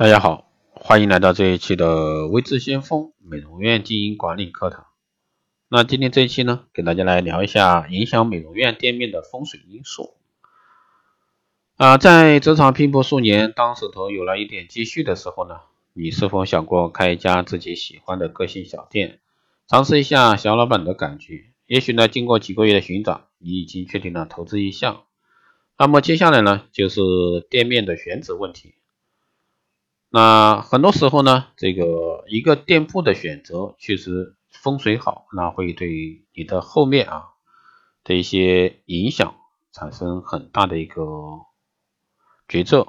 大家好，欢迎来到这一期的微智先锋美容院经营管理课堂。那今天这一期呢，给大家来聊一下影响美容院店面的风水因素。啊，在职场拼搏数年，当手头有了一点积蓄的时候呢，你是否想过开一家自己喜欢的个性小店，尝试一下小老板的感觉？也许呢，经过几个月的寻找，你已经确定了投资意向。那么接下来呢，就是店面的选址问题。那很多时候呢，这个一个店铺的选择确实风水好，那会对你的后面啊的一些影响产生很大的一个决策。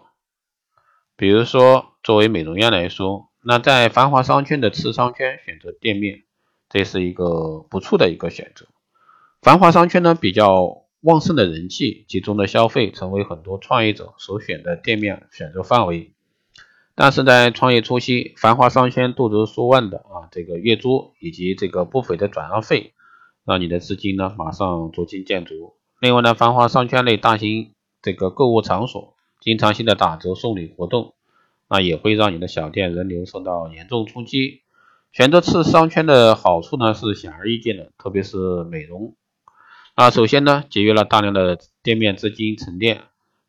比如说，作为美容院来说，那在繁华商圈的次商圈选择店面，这是一个不错的一个选择。繁华商圈呢，比较旺盛的人气，集中的消费，成为很多创业者首选的店面选择范围。但是在创业初期，繁华商圈动辄数万的啊，这个月租以及这个不菲的转让费，让你的资金呢马上捉襟见肘。另外呢，繁华商圈内大型这个购物场所经常性的打折送礼活动，那也会让你的小店人流受到严重冲击。选择次商圈的好处呢是显而易见的，特别是美容。那首先呢，节约了大量的店面资金沉淀，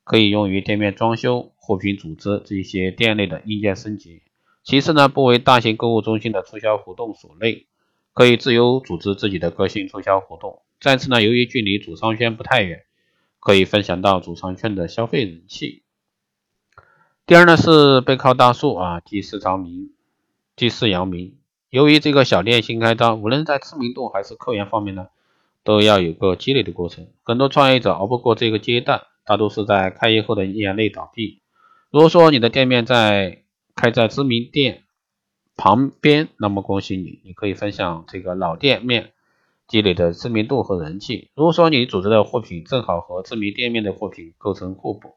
可以用于店面装修。货品组织这些店内的硬件升级。其次呢，不为大型购物中心的促销活动所累，可以自由组织自己的个性促销活动。再次呢，由于距离主商圈不太远，可以分享到主商圈的消费人气。第二呢是背靠大树啊，济世长民，济世扬名。由于这个小店新开张，无论在知名度还是客源方面呢，都要有个积累的过程。很多创业者熬不过这个阶段，大多是在开业后的一年内倒闭。如果说你的店面在开在知名店旁边，那么恭喜你，你可以分享这个老店面积累的知名度和人气。如果说你组织的货品正好和知名店面的货品构成互补，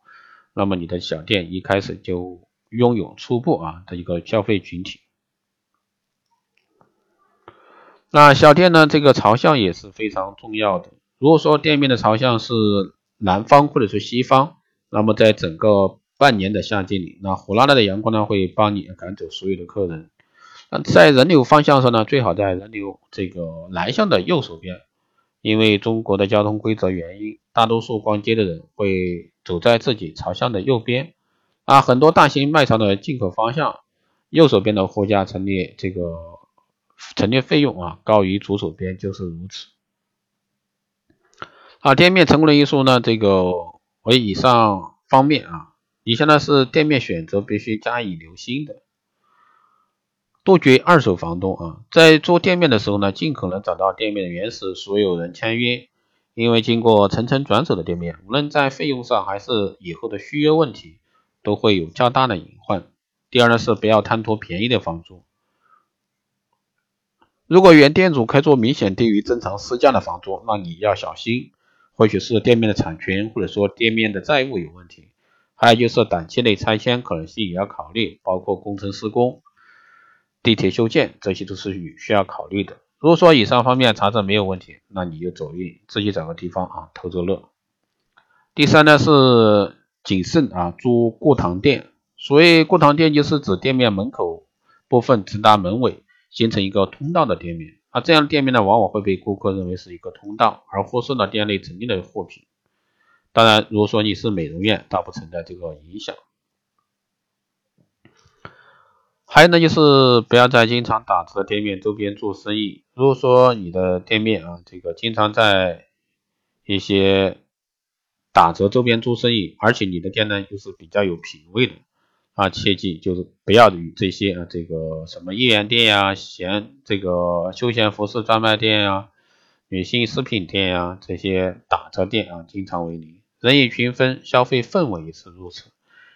那么你的小店一开始就拥有初步啊的一个消费群体。那小店呢，这个朝向也是非常重要的。如果说店面的朝向是南方或者是西方，那么在整个半年的夏季里，那火辣辣的阳光呢，会帮你赶走所有的客人。那在人流方向上呢，最好在人流这个南向的右手边，因为中国的交通规则原因，大多数逛街的人会走在自己朝向的右边。啊，很多大型卖场的进口方向，右手边的货架陈列这个陈列费用啊，高于左手边就是如此。啊，店面成功的因素呢，这个为以上方面啊。以下呢是店面选择必须加以留心的，杜绝二手房东啊，在做店面的时候呢，尽可能找到店面的原始所有人签约，因为经过层层转手的店面，无论在费用上还是以后的续约问题，都会有较大的隐患。第二呢是不要贪图便宜的房租，如果原店主开出明显低于正常市价的房租，那你要小心，或许是店面的产权或者说店面的债务有问题。还有就是短期内拆迁可能性也要考虑，包括工程施工、地铁修建，这些都是需要考虑的。如果说以上方面查证没有问题，那你就走运，自己找个地方啊偷着乐。第三呢是谨慎啊租过堂店，所谓过堂店就是指店面门口部分直达门尾，形成一个通道的店面。啊，这样店面呢往往会被顾客认为是一个通道，而忽视了店内陈列的货品。当然，如果说你是美容院，倒不存在这个影响。还有呢，就是不要在经常打折的店面周边做生意。如果说你的店面啊，这个经常在一些打折周边做生意，而且你的店呢又是比较有品位的啊，切记就是不要与这些啊，这个什么一元店呀、闲这个休闲服饰专卖店呀、女性饰品店呀这些打折店啊，经常为邻。人以群分，消费氛围也是如此。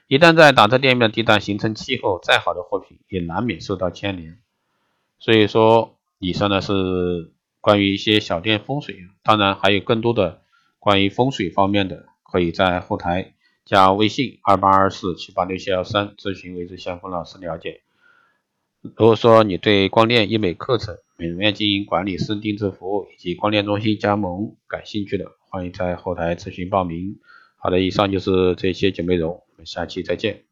一旦在打折店面的地段形成气候，再好的货品也难免受到牵连。所以说，以上呢是关于一些小店风水，当然还有更多的关于风水方面的，可以在后台加微信二八二四七八六七幺三咨询维之先锋老师了解。如果说你对光电医美课程、美容院经营管理师定制服务以及光电中心加盟感兴趣的，欢迎在后台咨询报名。好的，以上就是这些节目内容，我们下期再见。